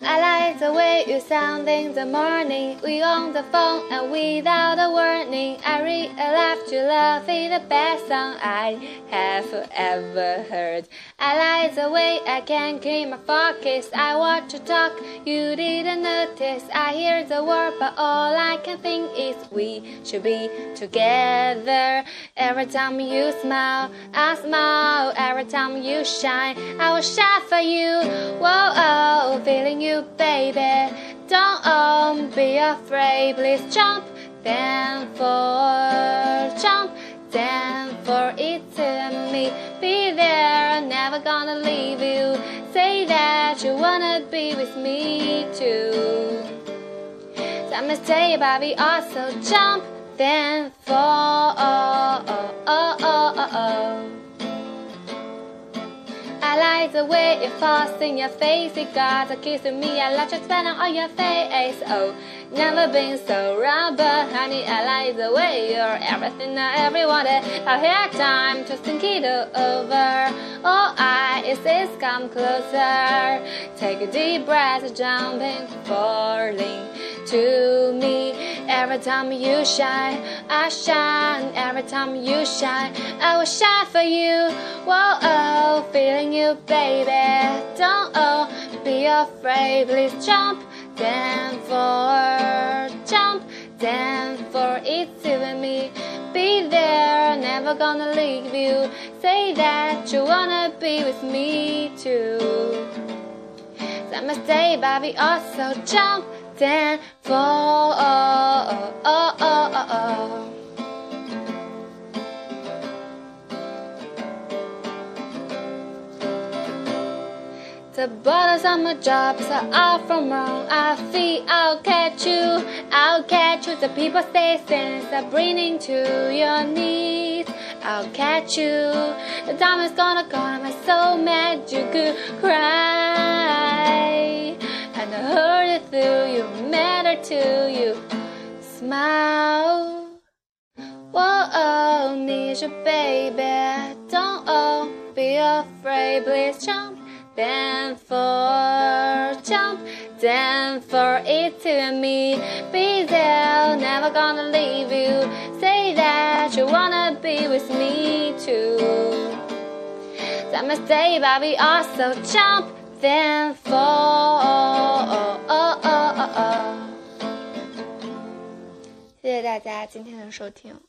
I like the way you sound in the morning. We on the phone and without a warning. I realized you love is the best song I have ever heard. I like the way I can keep my focus. I watch you talk, you didn't notice. I hear the word, but all I can think is we should be together. Every time you smile, I smile. Every time you shine, I will shine for you. Whoa, oh, feeling you, baby. Don't oh, be afraid, please jump. Then for jump, then for it to me. Be there, I'm never gonna leave you. Say that you wanna be with me too. i'm gonna stay, we also jump, then fall. Oh, oh, oh, oh, oh. I like the way it falls in your face. You got a kiss with me. I like to spend on your face. Oh, never been so wrong, but honey, I like the way you're everything I ever wanted. I've had time to think it over. Oh, I is come closer. Take a deep breath, jumping, falling to me. Every time you shine, I shine. Every time you shine, I will shine for you. Whoa, oh, feeling you, baby. Don't oh, be afraid. Please jump, then for jump, then for it with me. Be there, never gonna leave you. Say that you wanna be with me too. Stay, but we also jump, then fall. The borders on my jobs are all from wrong. I feel I'll catch you, I'll catch you. The people say things are bringing to your knees. I'll catch you. The time is gonna go, and I'm so mad you could cry. And I heard it through you, matter to you. Smile. Whoa, oh, need you, baby. Don't oh, be afraid, please jump Then for jump, then for it to me. Be there, never gonna leave you. Say that you wanna be with me too. Some stay, but we also jump, then fall. Oh, oh, oh, oh, oh. 谢谢大家今天的收听。